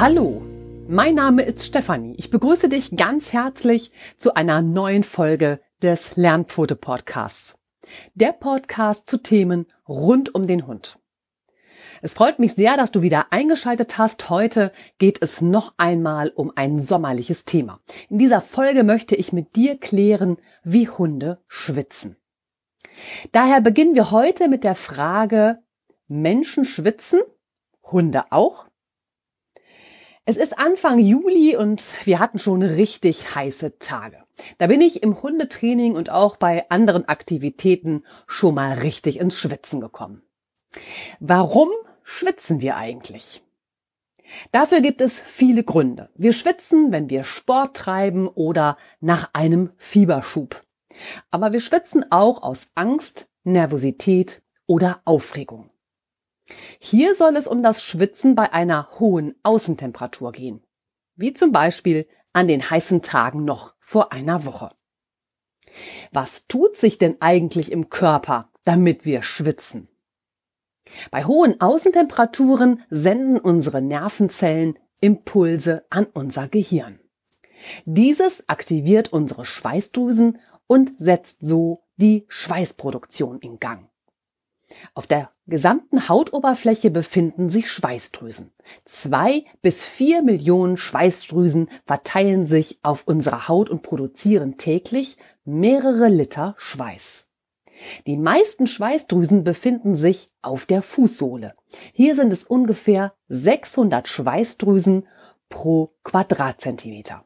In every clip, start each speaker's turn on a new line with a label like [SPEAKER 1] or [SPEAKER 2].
[SPEAKER 1] Hallo, mein Name ist Stefanie. Ich begrüße dich ganz herzlich zu einer neuen Folge des Lernpfote Podcasts. Der Podcast zu Themen rund um den Hund. Es freut mich sehr, dass du wieder eingeschaltet hast. Heute geht es noch einmal um ein sommerliches Thema. In dieser Folge möchte ich mit dir klären, wie Hunde schwitzen. Daher beginnen wir heute mit der Frage, Menschen schwitzen, Hunde auch? Es ist Anfang Juli und wir hatten schon richtig heiße Tage. Da bin ich im Hundetraining und auch bei anderen Aktivitäten schon mal richtig ins Schwitzen gekommen. Warum schwitzen wir eigentlich? Dafür gibt es viele Gründe. Wir schwitzen, wenn wir Sport treiben oder nach einem Fieberschub. Aber wir schwitzen auch aus Angst, Nervosität oder Aufregung. Hier soll es um das Schwitzen bei einer hohen Außentemperatur gehen, wie zum Beispiel an den heißen Tagen noch vor einer Woche. Was tut sich denn eigentlich im Körper, damit wir schwitzen? Bei hohen Außentemperaturen senden unsere Nervenzellen Impulse an unser Gehirn. Dieses aktiviert unsere Schweißdrüsen und setzt so die Schweißproduktion in Gang. Auf der gesamten Hautoberfläche befinden sich Schweißdrüsen. Zwei bis vier Millionen Schweißdrüsen verteilen sich auf unserer Haut und produzieren täglich mehrere Liter Schweiß. Die meisten Schweißdrüsen befinden sich auf der Fußsohle. Hier sind es ungefähr 600 Schweißdrüsen pro Quadratzentimeter.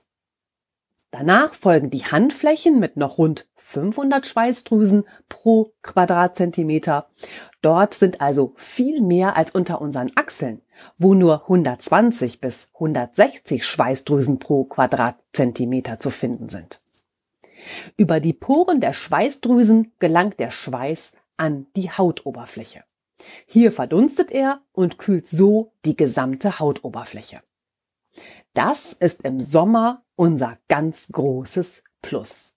[SPEAKER 1] Danach folgen die Handflächen mit noch rund 500 Schweißdrüsen pro Quadratzentimeter. Dort sind also viel mehr als unter unseren Achseln, wo nur 120 bis 160 Schweißdrüsen pro Quadratzentimeter zu finden sind. Über die Poren der Schweißdrüsen gelangt der Schweiß an die Hautoberfläche. Hier verdunstet er und kühlt so die gesamte Hautoberfläche. Das ist im Sommer unser ganz großes Plus.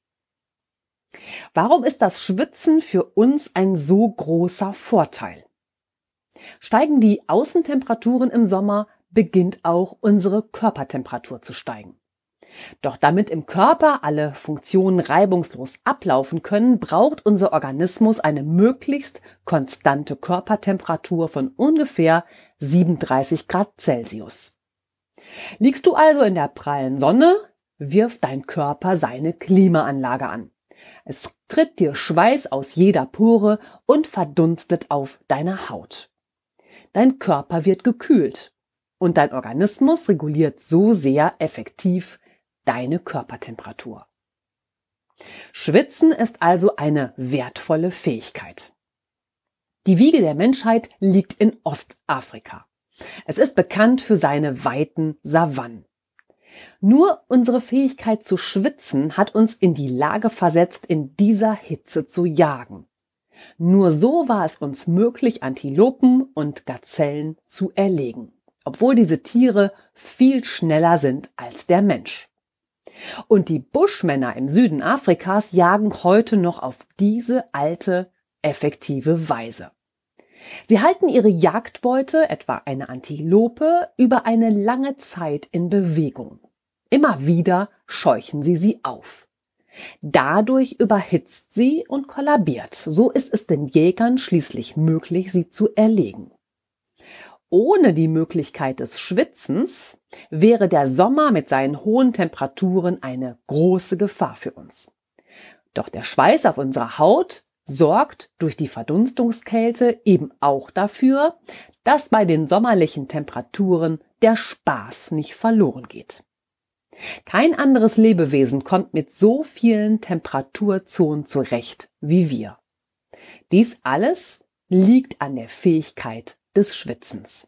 [SPEAKER 1] Warum ist das Schwitzen für uns ein so großer Vorteil? Steigen die Außentemperaturen im Sommer, beginnt auch unsere Körpertemperatur zu steigen. Doch damit im Körper alle Funktionen reibungslos ablaufen können, braucht unser Organismus eine möglichst konstante Körpertemperatur von ungefähr 37 Grad Celsius. Liegst du also in der prallen Sonne, wirft dein Körper seine Klimaanlage an. Es tritt dir Schweiß aus jeder Pore und verdunstet auf deiner Haut. Dein Körper wird gekühlt und dein Organismus reguliert so sehr effektiv deine Körpertemperatur. Schwitzen ist also eine wertvolle Fähigkeit. Die Wiege der Menschheit liegt in Ostafrika. Es ist bekannt für seine weiten Savannen. Nur unsere Fähigkeit zu schwitzen hat uns in die Lage versetzt, in dieser Hitze zu jagen. Nur so war es uns möglich, Antilopen und Gazellen zu erlegen, obwohl diese Tiere viel schneller sind als der Mensch. Und die Buschmänner im Süden Afrikas jagen heute noch auf diese alte, effektive Weise. Sie halten ihre Jagdbeute, etwa eine Antilope, über eine lange Zeit in Bewegung. Immer wieder scheuchen sie sie auf. Dadurch überhitzt sie und kollabiert. So ist es den Jägern schließlich möglich, sie zu erlegen. Ohne die Möglichkeit des Schwitzens wäre der Sommer mit seinen hohen Temperaturen eine große Gefahr für uns. Doch der Schweiß auf unserer Haut sorgt durch die Verdunstungskälte eben auch dafür, dass bei den sommerlichen Temperaturen der Spaß nicht verloren geht. Kein anderes Lebewesen kommt mit so vielen Temperaturzonen zurecht wie wir. Dies alles liegt an der Fähigkeit des Schwitzens.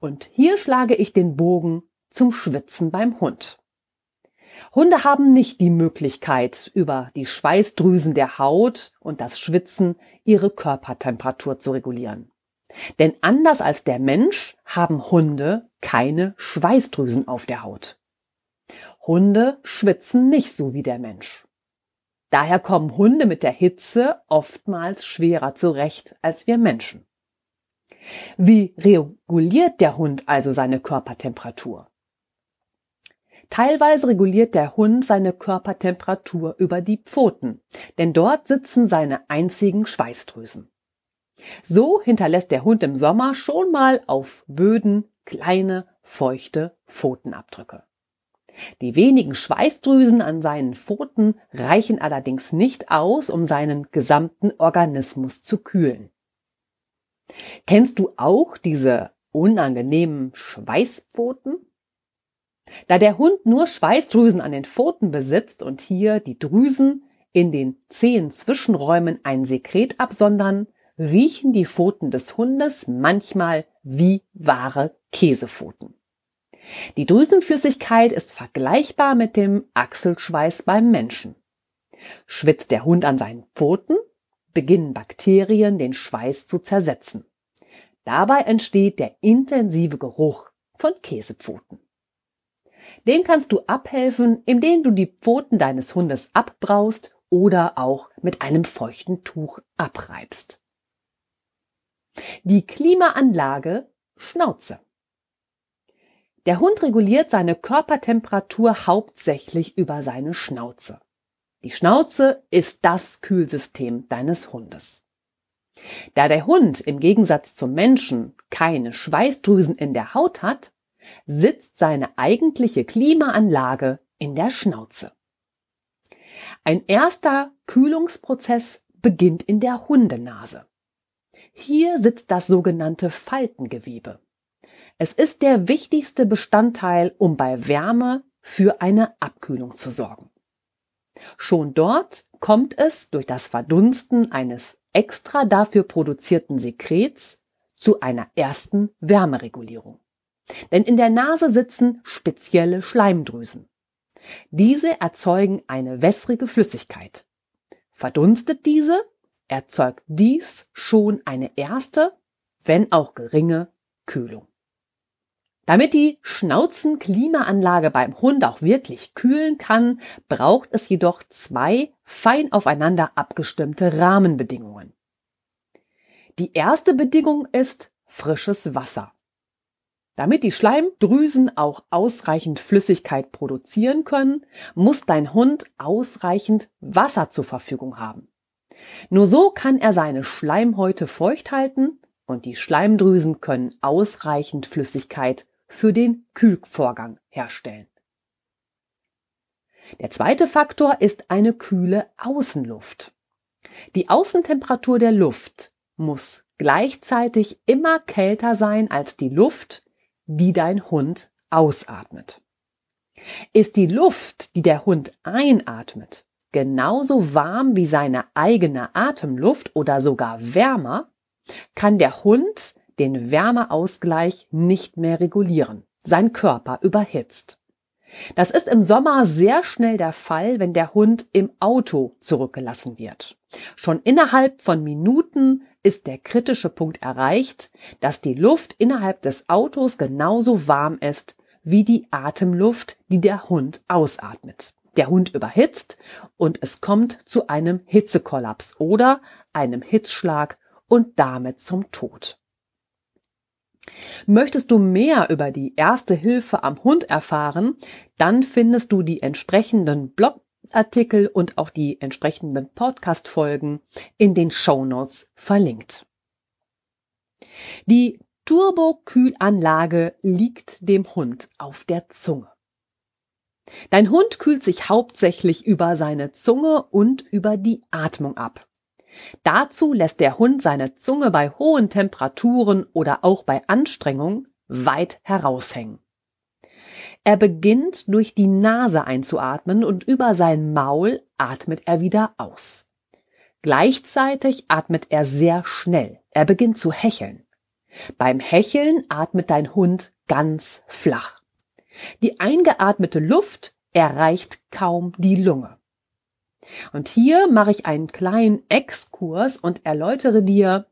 [SPEAKER 1] Und hier schlage ich den Bogen zum Schwitzen beim Hund. Hunde haben nicht die Möglichkeit, über die Schweißdrüsen der Haut und das Schwitzen ihre Körpertemperatur zu regulieren. Denn anders als der Mensch haben Hunde keine Schweißdrüsen auf der Haut. Hunde schwitzen nicht so wie der Mensch. Daher kommen Hunde mit der Hitze oftmals schwerer zurecht als wir Menschen. Wie reguliert der Hund also seine Körpertemperatur? Teilweise reguliert der Hund seine Körpertemperatur über die Pfoten, denn dort sitzen seine einzigen Schweißdrüsen. So hinterlässt der Hund im Sommer schon mal auf Böden kleine, feuchte Pfotenabdrücke. Die wenigen Schweißdrüsen an seinen Pfoten reichen allerdings nicht aus, um seinen gesamten Organismus zu kühlen. Kennst du auch diese unangenehmen Schweißpfoten? Da der Hund nur Schweißdrüsen an den Pfoten besitzt und hier die Drüsen in den zehn Zwischenräumen ein Sekret absondern, riechen die Pfoten des Hundes manchmal wie wahre Käsepfoten. Die Drüsenflüssigkeit ist vergleichbar mit dem Achselschweiß beim Menschen. Schwitzt der Hund an seinen Pfoten, beginnen Bakterien den Schweiß zu zersetzen. Dabei entsteht der intensive Geruch von Käsepfoten. Dem kannst du abhelfen, indem du die Pfoten deines Hundes abbraust oder auch mit einem feuchten Tuch abreibst. Die Klimaanlage Schnauze. Der Hund reguliert seine Körpertemperatur hauptsächlich über seine Schnauze. Die Schnauze ist das Kühlsystem deines Hundes. Da der Hund im Gegensatz zum Menschen keine Schweißdrüsen in der Haut hat, sitzt seine eigentliche Klimaanlage in der Schnauze. Ein erster Kühlungsprozess beginnt in der Hundenase. Hier sitzt das sogenannte Faltengewebe. Es ist der wichtigste Bestandteil, um bei Wärme für eine Abkühlung zu sorgen. Schon dort kommt es durch das Verdunsten eines extra dafür produzierten Sekrets zu einer ersten Wärmeregulierung. Denn in der Nase sitzen spezielle Schleimdrüsen. Diese erzeugen eine wässrige Flüssigkeit. Verdunstet diese, erzeugt dies schon eine erste, wenn auch geringe, Kühlung. Damit die Schnauzenklimaanlage beim Hund auch wirklich kühlen kann, braucht es jedoch zwei fein aufeinander abgestimmte Rahmenbedingungen. Die erste Bedingung ist frisches Wasser. Damit die Schleimdrüsen auch ausreichend Flüssigkeit produzieren können, muss dein Hund ausreichend Wasser zur Verfügung haben. Nur so kann er seine Schleimhäute feucht halten und die Schleimdrüsen können ausreichend Flüssigkeit für den Kühlvorgang herstellen. Der zweite Faktor ist eine kühle Außenluft. Die Außentemperatur der Luft muss gleichzeitig immer kälter sein als die Luft, die dein Hund ausatmet. Ist die Luft, die der Hund einatmet, genauso warm wie seine eigene Atemluft oder sogar wärmer, kann der Hund den Wärmeausgleich nicht mehr regulieren. Sein Körper überhitzt. Das ist im Sommer sehr schnell der Fall, wenn der Hund im Auto zurückgelassen wird. Schon innerhalb von Minuten ist der kritische Punkt erreicht, dass die Luft innerhalb des Autos genauso warm ist wie die Atemluft, die der Hund ausatmet. Der Hund überhitzt und es kommt zu einem Hitzekollaps oder einem Hitzschlag und damit zum Tod. Möchtest du mehr über die erste Hilfe am Hund erfahren, dann findest du die entsprechenden Blogartikel und auch die entsprechenden Podcast-Folgen in den Show Notes verlinkt. Die Turbokühlanlage liegt dem Hund auf der Zunge. Dein Hund kühlt sich hauptsächlich über seine Zunge und über die Atmung ab. Dazu lässt der Hund seine Zunge bei hohen Temperaturen oder auch bei Anstrengung weit heraushängen. Er beginnt durch die Nase einzuatmen und über sein Maul atmet er wieder aus. Gleichzeitig atmet er sehr schnell. Er beginnt zu hecheln. Beim Hecheln atmet dein Hund ganz flach. Die eingeatmete Luft erreicht kaum die Lunge. Und hier mache ich einen kleinen Exkurs und erläutere dir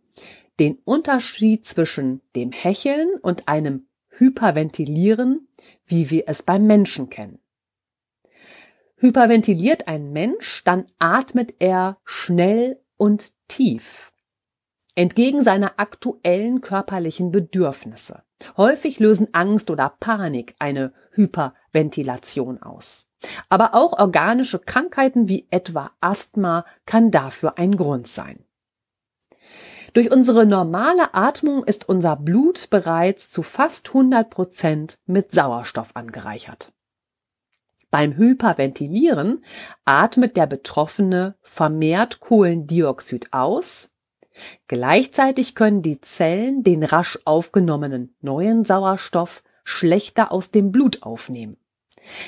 [SPEAKER 1] den Unterschied zwischen dem Hecheln und einem Hyperventilieren, wie wir es beim Menschen kennen. Hyperventiliert ein Mensch, dann atmet er schnell und tief. entgegen seiner aktuellen körperlichen Bedürfnisse. Häufig lösen Angst oder Panik eine Hyperventilation aus. Aber auch organische Krankheiten wie etwa Asthma kann dafür ein Grund sein. Durch unsere normale Atmung ist unser Blut bereits zu fast 100 Prozent mit Sauerstoff angereichert. Beim Hyperventilieren atmet der Betroffene vermehrt Kohlendioxid aus. Gleichzeitig können die Zellen den rasch aufgenommenen neuen Sauerstoff schlechter aus dem Blut aufnehmen.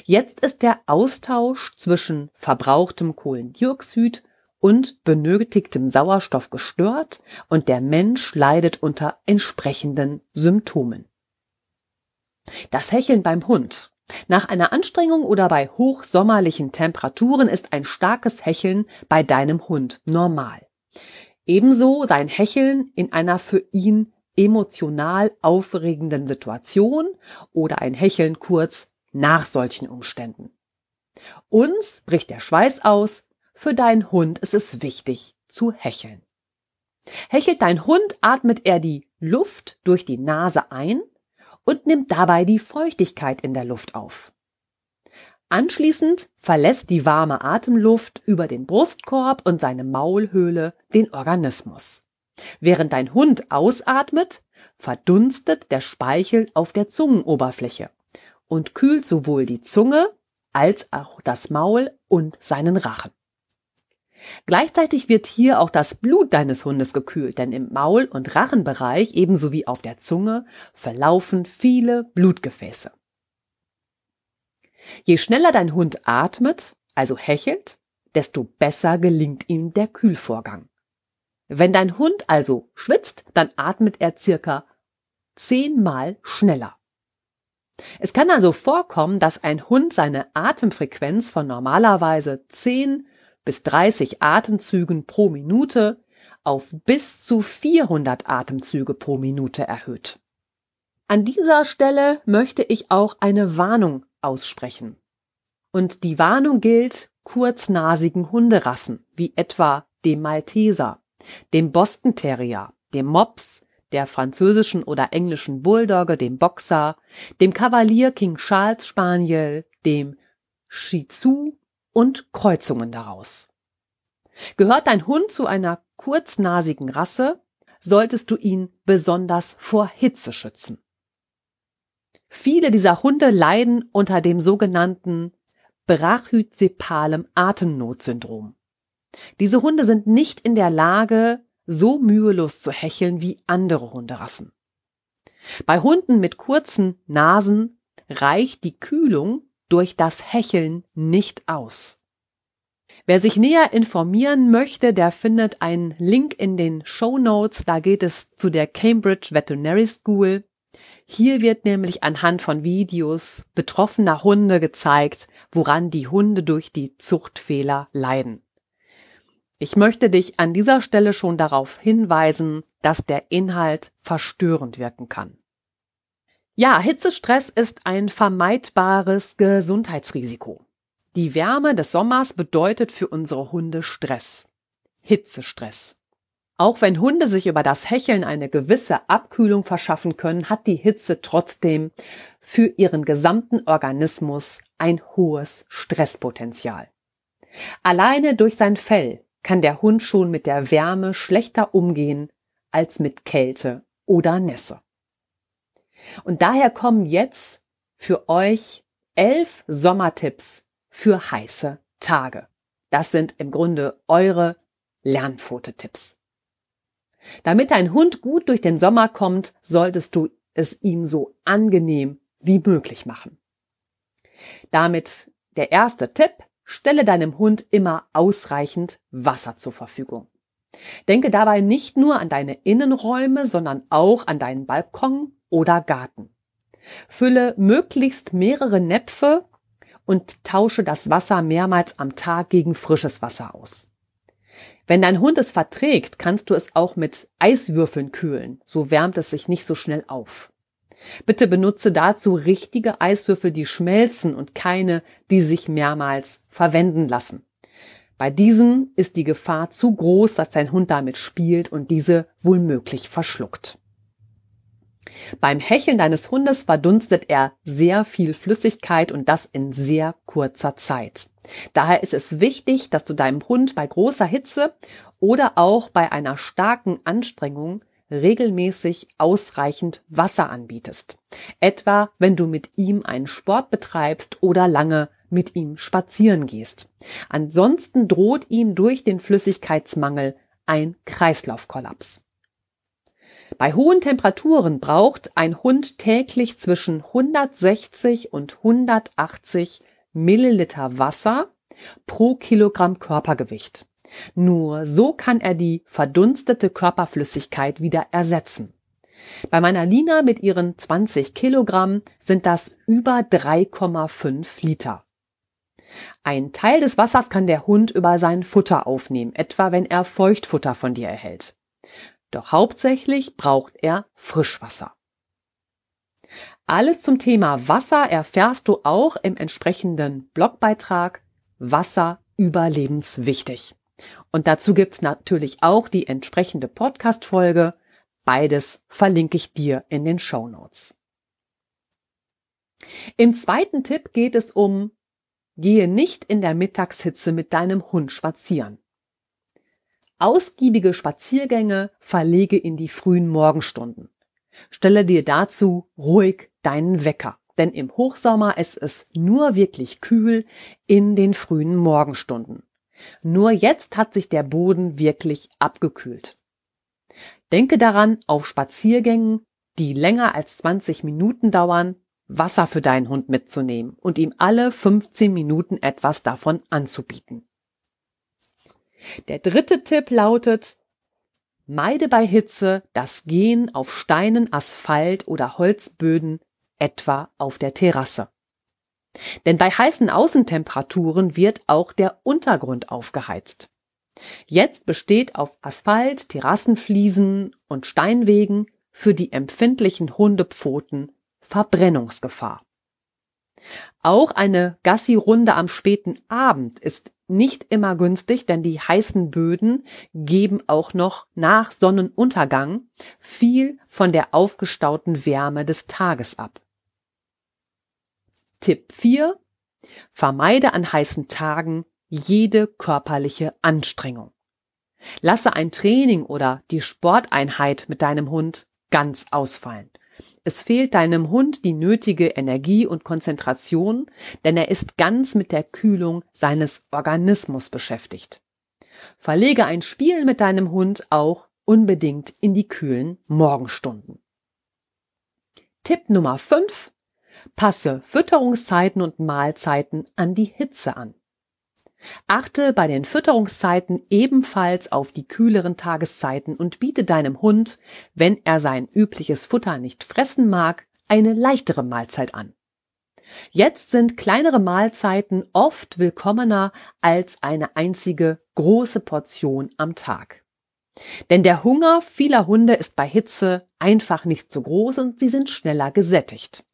[SPEAKER 1] Jetzt ist der Austausch zwischen verbrauchtem Kohlendioxid und benötigtem Sauerstoff gestört und der Mensch leidet unter entsprechenden Symptomen. Das Hecheln beim Hund. Nach einer Anstrengung oder bei hochsommerlichen Temperaturen ist ein starkes Hecheln bei deinem Hund normal. Ebenso sein Hecheln in einer für ihn emotional aufregenden Situation oder ein Hecheln kurz nach solchen Umständen. Uns bricht der Schweiß aus, für deinen Hund ist es wichtig zu hecheln. Hechelt dein Hund, atmet er die Luft durch die Nase ein und nimmt dabei die Feuchtigkeit in der Luft auf. Anschließend verlässt die warme Atemluft über den Brustkorb und seine Maulhöhle den Organismus. Während dein Hund ausatmet, verdunstet der Speichel auf der Zungenoberfläche und kühlt sowohl die Zunge als auch das Maul und seinen Rachen. Gleichzeitig wird hier auch das Blut deines Hundes gekühlt, denn im Maul- und Rachenbereich ebenso wie auf der Zunge verlaufen viele Blutgefäße. Je schneller dein Hund atmet, also hechelt, desto besser gelingt ihm der Kühlvorgang. Wenn dein Hund also schwitzt, dann atmet er circa zehnmal schneller. Es kann also vorkommen, dass ein Hund seine Atemfrequenz von normalerweise 10 bis 30 Atemzügen pro Minute auf bis zu 400 Atemzüge pro Minute erhöht. An dieser Stelle möchte ich auch eine Warnung aussprechen. Und die Warnung gilt kurznasigen Hunderassen, wie etwa dem Malteser, dem Boston Terrier, dem Mops, der französischen oder englischen Bulldogge, dem Boxer, dem Kavalier King Charles Spaniel, dem Shih Tzu und Kreuzungen daraus. Gehört dein Hund zu einer kurznasigen Rasse, solltest du ihn besonders vor Hitze schützen. Viele dieser Hunde leiden unter dem sogenannten brachycephalem Atemnotsyndrom. Diese Hunde sind nicht in der Lage, so mühelos zu hecheln wie andere Hunderassen. Bei Hunden mit kurzen Nasen reicht die Kühlung durch das Hecheln nicht aus. Wer sich näher informieren möchte, der findet einen Link in den Show Notes. Da geht es zu der Cambridge Veterinary School. Hier wird nämlich anhand von Videos betroffener Hunde gezeigt, woran die Hunde durch die Zuchtfehler leiden. Ich möchte dich an dieser Stelle schon darauf hinweisen, dass der Inhalt verstörend wirken kann. Ja, Hitzestress ist ein vermeidbares Gesundheitsrisiko. Die Wärme des Sommers bedeutet für unsere Hunde Stress. Hitzestress. Auch wenn Hunde sich über das Hecheln eine gewisse Abkühlung verschaffen können, hat die Hitze trotzdem für ihren gesamten Organismus ein hohes Stresspotenzial. Alleine durch sein Fell kann der Hund schon mit der Wärme schlechter umgehen als mit Kälte oder Nässe. Und daher kommen jetzt für euch elf Sommertipps für heiße Tage. Das sind im Grunde eure Lernpfote-Tipps. Damit dein Hund gut durch den Sommer kommt, solltest du es ihm so angenehm wie möglich machen. Damit der erste Tipp, stelle deinem Hund immer ausreichend Wasser zur Verfügung. Denke dabei nicht nur an deine Innenräume, sondern auch an deinen Balkon oder Garten. Fülle möglichst mehrere Näpfe und tausche das Wasser mehrmals am Tag gegen frisches Wasser aus. Wenn dein Hund es verträgt, kannst du es auch mit Eiswürfeln kühlen, so wärmt es sich nicht so schnell auf. Bitte benutze dazu richtige Eiswürfel, die schmelzen und keine, die sich mehrmals verwenden lassen. Bei diesen ist die Gefahr zu groß, dass dein Hund damit spielt und diese wohlmöglich verschluckt. Beim Hecheln deines Hundes verdunstet er sehr viel Flüssigkeit und das in sehr kurzer Zeit. Daher ist es wichtig, dass du deinem Hund bei großer Hitze oder auch bei einer starken Anstrengung regelmäßig ausreichend Wasser anbietest. Etwa, wenn du mit ihm einen Sport betreibst oder lange mit ihm spazieren gehst. Ansonsten droht ihm durch den Flüssigkeitsmangel ein Kreislaufkollaps. Bei hohen Temperaturen braucht ein Hund täglich zwischen 160 und 180 Milliliter Wasser pro Kilogramm Körpergewicht. Nur so kann er die verdunstete Körperflüssigkeit wieder ersetzen. Bei meiner Lina mit ihren 20 Kilogramm sind das über 3,5 Liter. Ein Teil des Wassers kann der Hund über sein Futter aufnehmen, etwa wenn er Feuchtfutter von dir erhält. Doch hauptsächlich braucht er Frischwasser. Alles zum Thema Wasser erfährst du auch im entsprechenden Blogbeitrag Wasser überlebenswichtig. Und dazu gibt's natürlich auch die entsprechende Podcast-Folge. Beides verlinke ich dir in den Show Notes. Im zweiten Tipp geht es um Gehe nicht in der Mittagshitze mit deinem Hund spazieren. Ausgiebige Spaziergänge verlege in die frühen Morgenstunden. Stelle dir dazu ruhig deinen Wecker, denn im Hochsommer ist es nur wirklich kühl in den frühen Morgenstunden. Nur jetzt hat sich der Boden wirklich abgekühlt. Denke daran, auf Spaziergängen, die länger als 20 Minuten dauern, Wasser für deinen Hund mitzunehmen und ihm alle 15 Minuten etwas davon anzubieten. Der dritte Tipp lautet, meide bei Hitze das Gehen auf Steinen, Asphalt oder Holzböden, etwa auf der Terrasse. Denn bei heißen Außentemperaturen wird auch der Untergrund aufgeheizt. Jetzt besteht auf Asphalt, Terrassenfliesen und Steinwegen für die empfindlichen Hundepfoten Verbrennungsgefahr. Auch eine Gassi-Runde am späten Abend ist nicht immer günstig, denn die heißen Böden geben auch noch nach Sonnenuntergang viel von der aufgestauten Wärme des Tages ab. Tipp 4. Vermeide an heißen Tagen jede körperliche Anstrengung. Lasse ein Training oder die Sporteinheit mit deinem Hund ganz ausfallen. Es fehlt deinem Hund die nötige Energie und Konzentration, denn er ist ganz mit der Kühlung seines Organismus beschäftigt. Verlege ein Spiel mit deinem Hund auch unbedingt in die kühlen Morgenstunden. Tipp Nummer 5. Passe Fütterungszeiten und Mahlzeiten an die Hitze an. Achte bei den Fütterungszeiten ebenfalls auf die kühleren Tageszeiten und biete deinem Hund, wenn er sein übliches Futter nicht fressen mag, eine leichtere Mahlzeit an. Jetzt sind kleinere Mahlzeiten oft willkommener als eine einzige große Portion am Tag. Denn der Hunger vieler Hunde ist bei Hitze einfach nicht so groß und sie sind schneller gesättigt.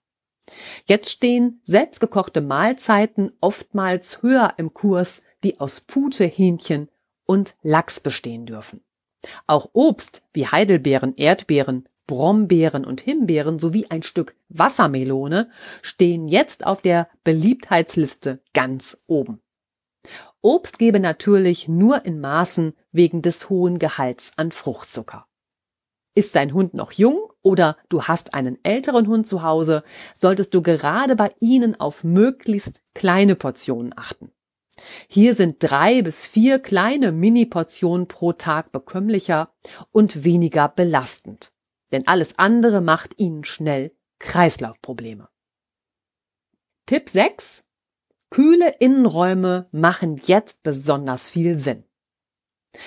[SPEAKER 1] Jetzt stehen selbstgekochte Mahlzeiten oftmals höher im Kurs, die aus Pute, Hähnchen und Lachs bestehen dürfen. Auch Obst wie Heidelbeeren, Erdbeeren, Brombeeren und Himbeeren sowie ein Stück Wassermelone stehen jetzt auf der Beliebtheitsliste ganz oben. Obst gebe natürlich nur in Maßen wegen des hohen Gehalts an Fruchtzucker. Ist dein Hund noch jung oder du hast einen älteren Hund zu Hause, solltest du gerade bei ihnen auf möglichst kleine Portionen achten. Hier sind drei bis vier kleine Mini-Portionen pro Tag bekömmlicher und weniger belastend. Denn alles andere macht ihnen schnell Kreislaufprobleme. Tipp 6. Kühle Innenräume machen jetzt besonders viel Sinn.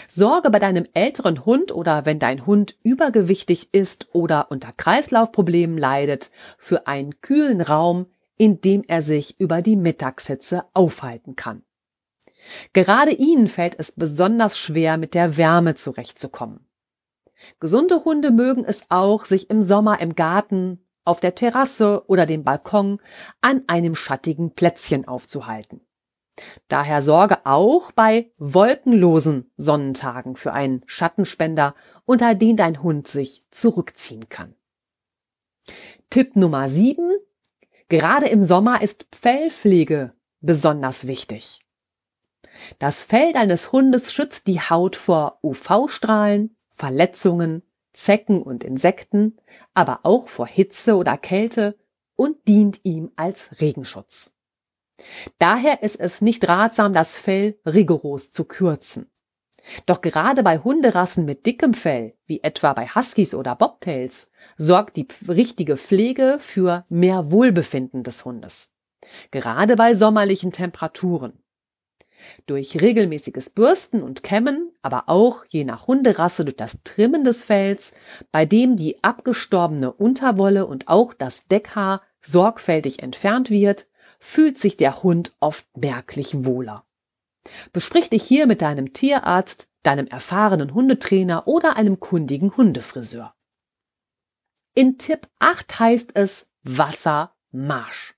[SPEAKER 1] Sorge bei deinem älteren Hund oder wenn dein Hund übergewichtig ist oder unter Kreislaufproblemen leidet, für einen kühlen Raum, in dem er sich über die Mittagshitze aufhalten kann. Gerade ihnen fällt es besonders schwer, mit der Wärme zurechtzukommen. Gesunde Hunde mögen es auch, sich im Sommer im Garten, auf der Terrasse oder dem Balkon an einem schattigen Plätzchen aufzuhalten. Daher sorge auch bei wolkenlosen Sonnentagen für einen Schattenspender, unter den dein Hund sich zurückziehen kann. Tipp Nummer 7. Gerade im Sommer ist Fellpflege besonders wichtig. Das Fell deines Hundes schützt die Haut vor UV-Strahlen, Verletzungen, Zecken und Insekten, aber auch vor Hitze oder Kälte und dient ihm als Regenschutz. Daher ist es nicht ratsam, das Fell rigoros zu kürzen. Doch gerade bei Hunderassen mit dickem Fell, wie etwa bei Huskies oder Bobtails, sorgt die richtige Pflege für mehr Wohlbefinden des Hundes. Gerade bei sommerlichen Temperaturen. Durch regelmäßiges Bürsten und Kämmen, aber auch je nach Hunderasse durch das Trimmen des Fells, bei dem die abgestorbene Unterwolle und auch das Deckhaar sorgfältig entfernt wird, fühlt sich der Hund oft merklich wohler. Besprich dich hier mit deinem Tierarzt, deinem erfahrenen Hundetrainer oder einem kundigen Hundefriseur. In Tipp 8 heißt es Wassermarsch.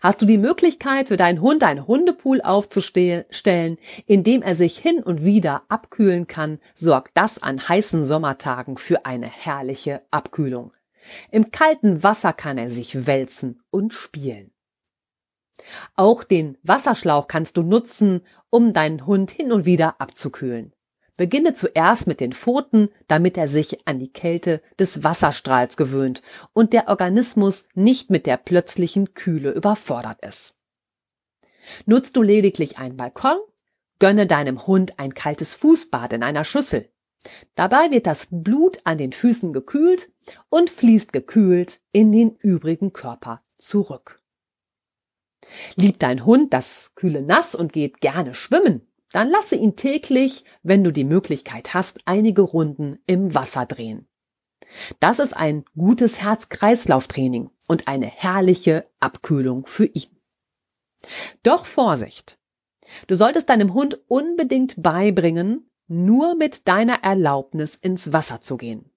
[SPEAKER 1] Hast du die Möglichkeit, für deinen Hund einen Hundepool aufzustellen, in dem er sich hin und wieder abkühlen kann, sorgt das an heißen Sommertagen für eine herrliche Abkühlung. Im kalten Wasser kann er sich wälzen und spielen. Auch den Wasserschlauch kannst du nutzen, um deinen Hund hin und wieder abzukühlen. Beginne zuerst mit den Pfoten, damit er sich an die Kälte des Wasserstrahls gewöhnt und der Organismus nicht mit der plötzlichen Kühle überfordert ist. Nutzt du lediglich einen Balkon, gönne deinem Hund ein kaltes Fußbad in einer Schüssel. Dabei wird das Blut an den Füßen gekühlt und fließt gekühlt in den übrigen Körper zurück. Liebt dein Hund das kühle Nass und geht gerne schwimmen, dann lasse ihn täglich, wenn du die Möglichkeit hast, einige Runden im Wasser drehen. Das ist ein gutes Herz-Kreislauf-Training und eine herrliche Abkühlung für ihn. Doch Vorsicht! Du solltest deinem Hund unbedingt beibringen, nur mit deiner Erlaubnis ins Wasser zu gehen.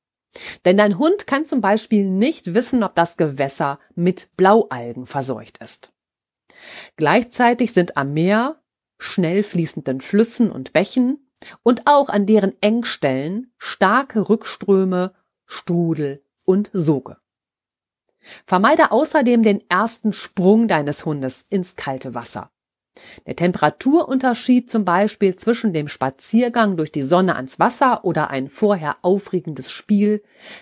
[SPEAKER 1] Denn dein Hund kann zum Beispiel nicht wissen, ob das Gewässer mit Blaualgen verseucht ist. Gleichzeitig sind am Meer, schnell fließenden Flüssen und Bächen und auch an deren Engstellen starke Rückströme, Strudel und Soge. Vermeide außerdem den ersten Sprung deines Hundes ins kalte Wasser. Der Temperaturunterschied zum Beispiel zwischen dem Spaziergang durch die Sonne ans Wasser oder ein vorher aufregendes Spiel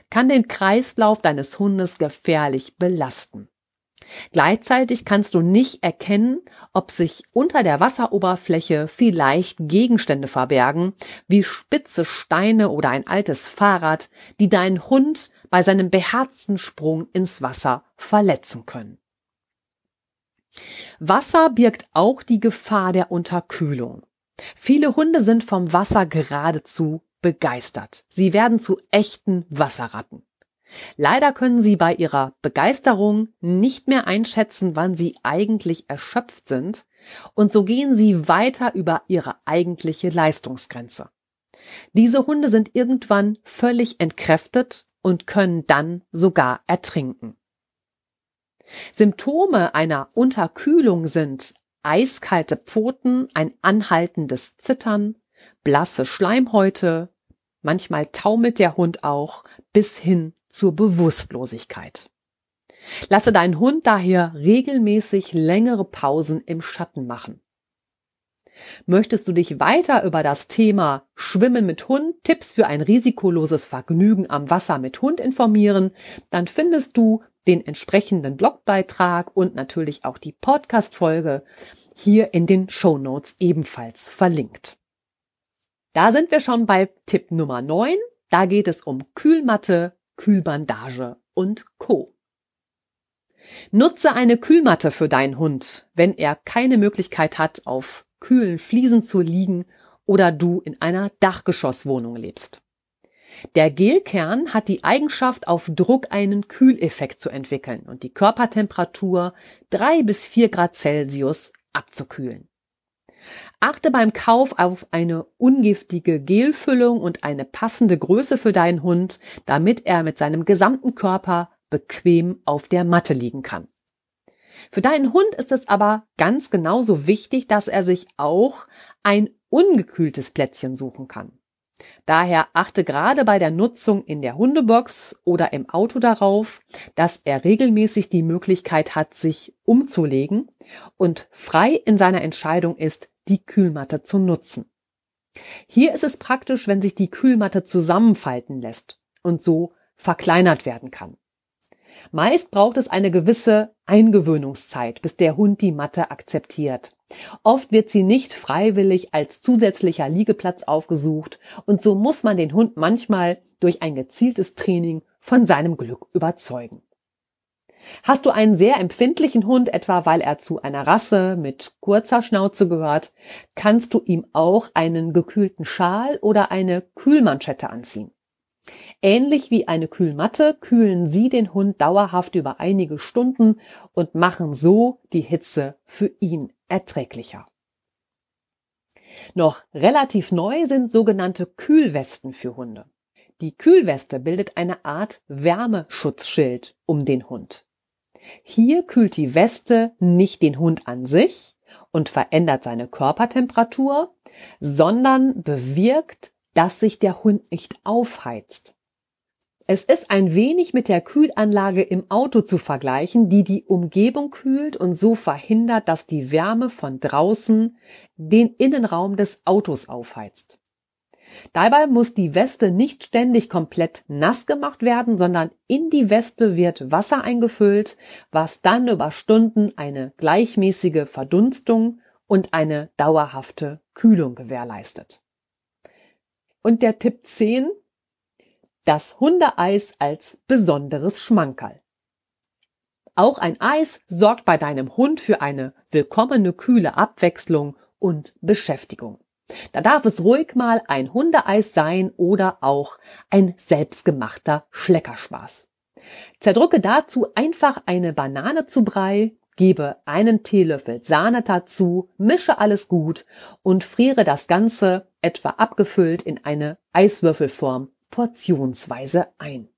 [SPEAKER 1] kann den Kreislauf deines Hundes gefährlich belasten. Gleichzeitig kannst du nicht erkennen, ob sich unter der Wasseroberfläche vielleicht Gegenstände verbergen, wie spitze Steine oder ein altes Fahrrad, die deinen Hund bei seinem beherzten Sprung ins Wasser verletzen können. Wasser birgt auch die Gefahr der Unterkühlung. Viele Hunde sind vom Wasser geradezu begeistert. Sie werden zu echten Wasserratten. Leider können sie bei ihrer Begeisterung nicht mehr einschätzen, wann sie eigentlich erschöpft sind, und so gehen sie weiter über ihre eigentliche Leistungsgrenze. Diese Hunde sind irgendwann völlig entkräftet und können dann sogar ertrinken. Symptome einer Unterkühlung sind eiskalte Pfoten, ein anhaltendes Zittern, blasse Schleimhäute, manchmal taumelt der Hund auch bis hin zur Bewusstlosigkeit. Lasse deinen Hund daher regelmäßig längere Pausen im Schatten machen. Möchtest du dich weiter über das Thema Schwimmen mit Hund, Tipps für ein risikoloses Vergnügen am Wasser mit Hund informieren, dann findest du den entsprechenden Blogbeitrag und natürlich auch die Podcast-Folge hier in den Show Notes ebenfalls verlinkt. Da sind wir schon bei Tipp Nummer 9. Da geht es um Kühlmatte Kühlbandage und Co. Nutze eine Kühlmatte für deinen Hund, wenn er keine Möglichkeit hat, auf kühlen Fliesen zu liegen oder du in einer Dachgeschosswohnung lebst. Der Gelkern hat die Eigenschaft, auf Druck einen Kühleffekt zu entwickeln und die Körpertemperatur drei bis vier Grad Celsius abzukühlen. Achte beim Kauf auf eine ungiftige Gelfüllung und eine passende Größe für deinen Hund, damit er mit seinem gesamten Körper bequem auf der Matte liegen kann. Für deinen Hund ist es aber ganz genauso wichtig, dass er sich auch ein ungekühltes Plätzchen suchen kann. Daher achte gerade bei der Nutzung in der Hundebox oder im Auto darauf, dass er regelmäßig die Möglichkeit hat, sich umzulegen und frei in seiner Entscheidung ist, die Kühlmatte zu nutzen. Hier ist es praktisch, wenn sich die Kühlmatte zusammenfalten lässt und so verkleinert werden kann. Meist braucht es eine gewisse Eingewöhnungszeit, bis der Hund die Matte akzeptiert. Oft wird sie nicht freiwillig als zusätzlicher Liegeplatz aufgesucht und so muss man den Hund manchmal durch ein gezieltes Training von seinem Glück überzeugen. Hast du einen sehr empfindlichen Hund, etwa weil er zu einer Rasse mit kurzer Schnauze gehört, kannst du ihm auch einen gekühlten Schal oder eine Kühlmanschette anziehen. Ähnlich wie eine Kühlmatte kühlen sie den Hund dauerhaft über einige Stunden und machen so die Hitze für ihn erträglicher. Noch relativ neu sind sogenannte Kühlwesten für Hunde. Die Kühlweste bildet eine Art Wärmeschutzschild um den Hund. Hier kühlt die Weste nicht den Hund an sich und verändert seine Körpertemperatur, sondern bewirkt, dass sich der Hund nicht aufheizt. Es ist ein wenig mit der Kühlanlage im Auto zu vergleichen, die die Umgebung kühlt und so verhindert, dass die Wärme von draußen den Innenraum des Autos aufheizt. Dabei muss die Weste nicht ständig komplett nass gemacht werden, sondern in die Weste wird Wasser eingefüllt, was dann über Stunden eine gleichmäßige Verdunstung und eine dauerhafte Kühlung gewährleistet. Und der Tipp 10, das Hundeeis als besonderes Schmankerl. Auch ein Eis sorgt bei deinem Hund für eine willkommene kühle Abwechslung und Beschäftigung. Da darf es ruhig mal ein Hundeeis sein oder auch ein selbstgemachter Schleckerspaß. Zerdrücke dazu einfach eine Banane zu Brei, gebe einen Teelöffel Sahne dazu, mische alles gut und friere das Ganze etwa abgefüllt in eine Eiswürfelform portionsweise ein.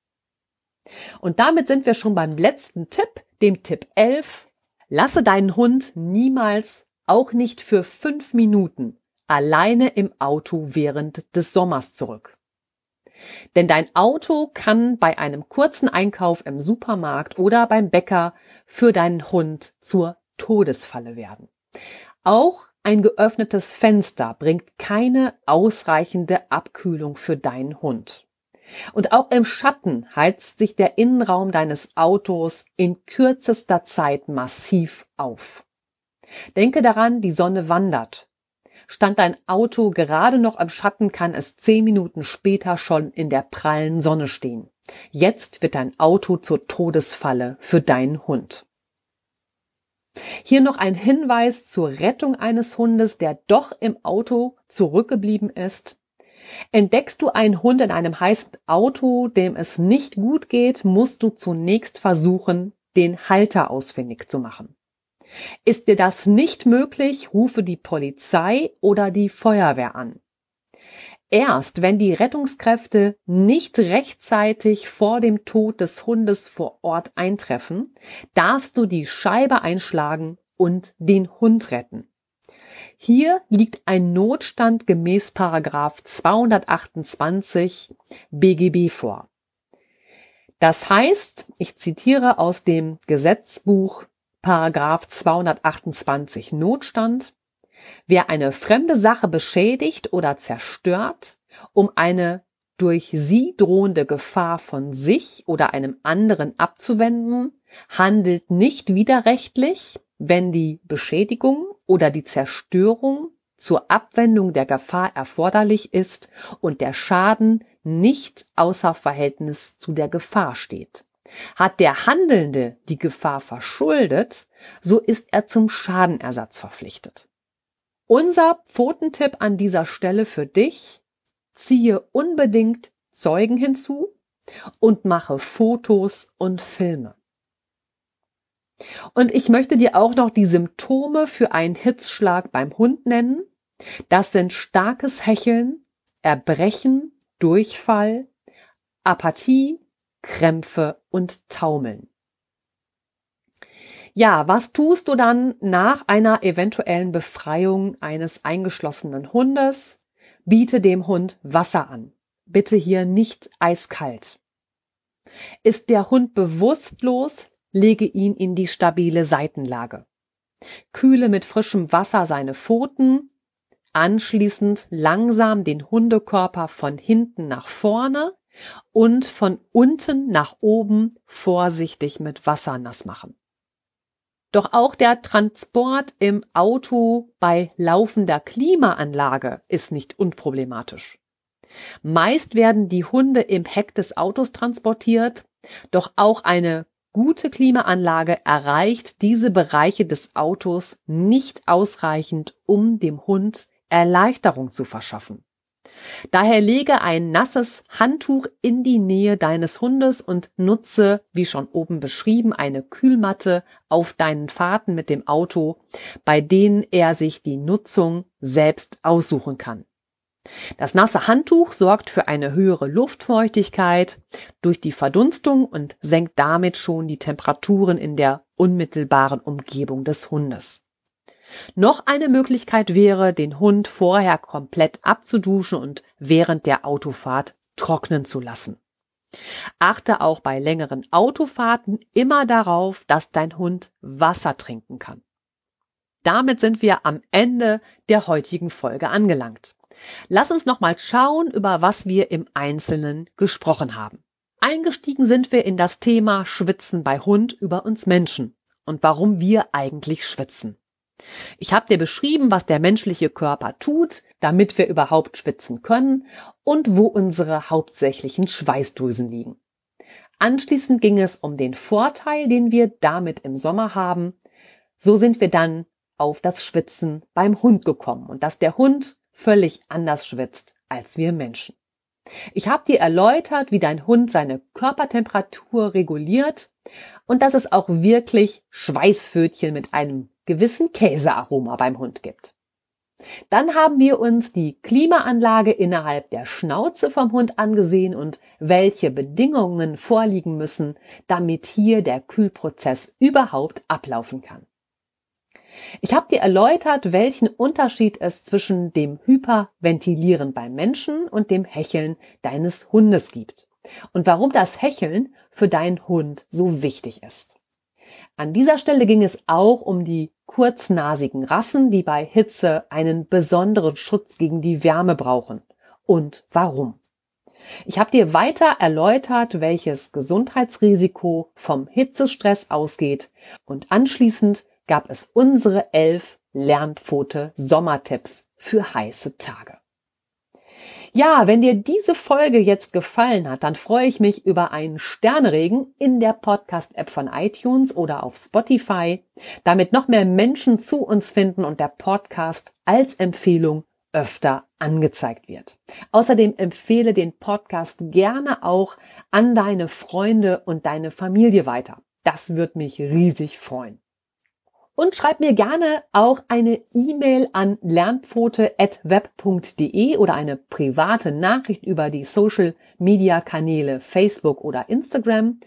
[SPEAKER 1] Und damit sind wir schon beim letzten Tipp, dem Tipp 11. Lasse deinen Hund niemals, auch nicht für fünf Minuten, alleine im Auto während des Sommers zurück. Denn dein Auto kann bei einem kurzen Einkauf im Supermarkt oder beim Bäcker für deinen Hund zur Todesfalle werden. Auch ein geöffnetes Fenster bringt keine ausreichende Abkühlung für deinen Hund. Und auch im Schatten heizt sich der Innenraum deines Autos in kürzester Zeit massiv auf. Denke daran, die Sonne wandert. Stand dein Auto gerade noch im Schatten, kann es zehn Minuten später schon in der prallen Sonne stehen. Jetzt wird dein Auto zur Todesfalle für deinen Hund. Hier noch ein Hinweis zur Rettung eines Hundes, der doch im Auto zurückgeblieben ist. Entdeckst du einen Hund in einem heißen Auto, dem es nicht gut geht, musst du zunächst versuchen, den Halter ausfindig zu machen. Ist dir das nicht möglich, rufe die Polizei oder die Feuerwehr an. Erst wenn die Rettungskräfte nicht rechtzeitig vor dem Tod des Hundes vor Ort eintreffen, darfst du die Scheibe einschlagen und den Hund retten. Hier liegt ein Notstand gemäß Paragraph 228 BGB vor. Das heißt, ich zitiere aus dem Gesetzbuch Paragraph 228 Notstand, wer eine fremde Sache beschädigt oder zerstört, um eine durch sie drohende Gefahr von sich oder einem anderen abzuwenden, handelt nicht widerrechtlich, wenn die Beschädigung oder die Zerstörung zur Abwendung der Gefahr erforderlich ist und der Schaden nicht außer Verhältnis zu der Gefahr steht. Hat der Handelnde die Gefahr verschuldet, so ist er zum Schadenersatz verpflichtet. Unser Pfotentipp an dieser Stelle für dich, ziehe unbedingt Zeugen hinzu und mache Fotos und Filme. Und ich möchte dir auch noch die Symptome für einen Hitzschlag beim Hund nennen. Das sind starkes Hecheln, Erbrechen, Durchfall, Apathie, Krämpfe und Taumeln. Ja, was tust du dann nach einer eventuellen Befreiung eines eingeschlossenen Hundes? Biete dem Hund Wasser an. Bitte hier nicht eiskalt. Ist der Hund bewusstlos, lege ihn in die stabile Seitenlage. Kühle mit frischem Wasser seine Pfoten, anschließend langsam den Hundekörper von hinten nach vorne und von unten nach oben vorsichtig mit Wasser nass machen. Doch auch der Transport im Auto bei laufender Klimaanlage ist nicht unproblematisch. Meist werden die Hunde im Heck des Autos transportiert, doch auch eine gute Klimaanlage erreicht diese Bereiche des Autos nicht ausreichend, um dem Hund Erleichterung zu verschaffen. Daher lege ein nasses Handtuch in die Nähe deines Hundes und nutze, wie schon oben beschrieben, eine Kühlmatte auf deinen Fahrten mit dem Auto, bei denen er sich die Nutzung selbst aussuchen kann. Das nasse Handtuch sorgt für eine höhere Luftfeuchtigkeit durch die Verdunstung und senkt damit schon die Temperaturen in der unmittelbaren Umgebung des Hundes. Noch eine Möglichkeit wäre, den Hund vorher komplett abzuduschen und während der Autofahrt trocknen zu lassen. Achte auch bei längeren Autofahrten immer darauf, dass dein Hund Wasser trinken kann. Damit sind wir am Ende der heutigen Folge angelangt. Lass uns nochmal schauen, über was wir im Einzelnen gesprochen haben. Eingestiegen sind wir in das Thema Schwitzen bei Hund über uns Menschen und warum wir eigentlich schwitzen. Ich habe dir beschrieben, was der menschliche Körper tut, damit wir überhaupt schwitzen können und wo unsere hauptsächlichen Schweißdrüsen liegen. Anschließend ging es um den Vorteil, den wir damit im Sommer haben. So sind wir dann auf das Schwitzen beim Hund gekommen und dass der Hund völlig anders schwitzt als wir Menschen. Ich habe dir erläutert, wie dein Hund seine Körpertemperatur reguliert und dass es auch wirklich Schweißfötchen mit einem gewissen Käsearoma beim Hund gibt. Dann haben wir uns die Klimaanlage innerhalb der Schnauze vom Hund angesehen und welche Bedingungen vorliegen müssen, damit hier der Kühlprozess überhaupt ablaufen kann. Ich habe dir erläutert, welchen Unterschied es zwischen dem Hyperventilieren beim Menschen und dem Hecheln deines Hundes gibt und warum das Hecheln für deinen Hund so wichtig ist. An dieser Stelle ging es auch um die kurznasigen Rassen, die bei Hitze einen besonderen Schutz gegen die Wärme brauchen. Und warum? Ich habe dir weiter erläutert, welches Gesundheitsrisiko vom Hitzestress ausgeht und anschließend gab es unsere elf Lernpfote Sommertipps für heiße Tage. Ja, wenn dir diese Folge jetzt gefallen hat, dann freue ich mich über einen Sterneregen in der Podcast-App von iTunes oder auf Spotify, damit noch mehr Menschen zu uns finden und der Podcast als Empfehlung öfter angezeigt wird. Außerdem empfehle den Podcast gerne auch an deine Freunde und deine Familie weiter. Das wird mich riesig freuen. Und schreib mir gerne auch eine E-Mail an lernpfote.web.de oder eine private Nachricht über die Social Media Kanäle Facebook oder Instagram.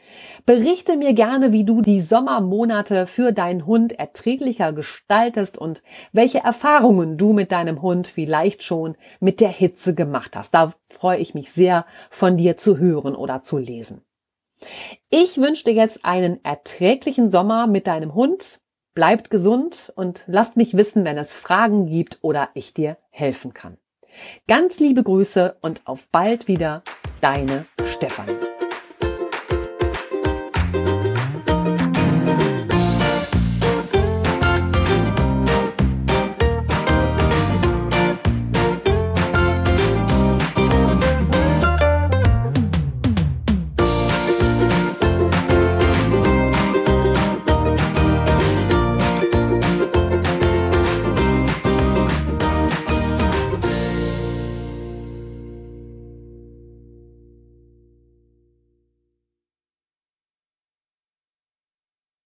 [SPEAKER 1] Berichte mir gerne, wie du die Sommermonate für deinen Hund erträglicher gestaltest und welche Erfahrungen du mit deinem Hund vielleicht schon mit der Hitze gemacht hast. Da freue ich mich sehr, von dir zu hören oder zu lesen. Ich wünsche dir jetzt einen erträglichen Sommer mit deinem Hund. Bleibt gesund und lasst mich wissen, wenn es Fragen gibt oder ich dir helfen kann. Ganz liebe Grüße und auf bald wieder, deine Stefanie.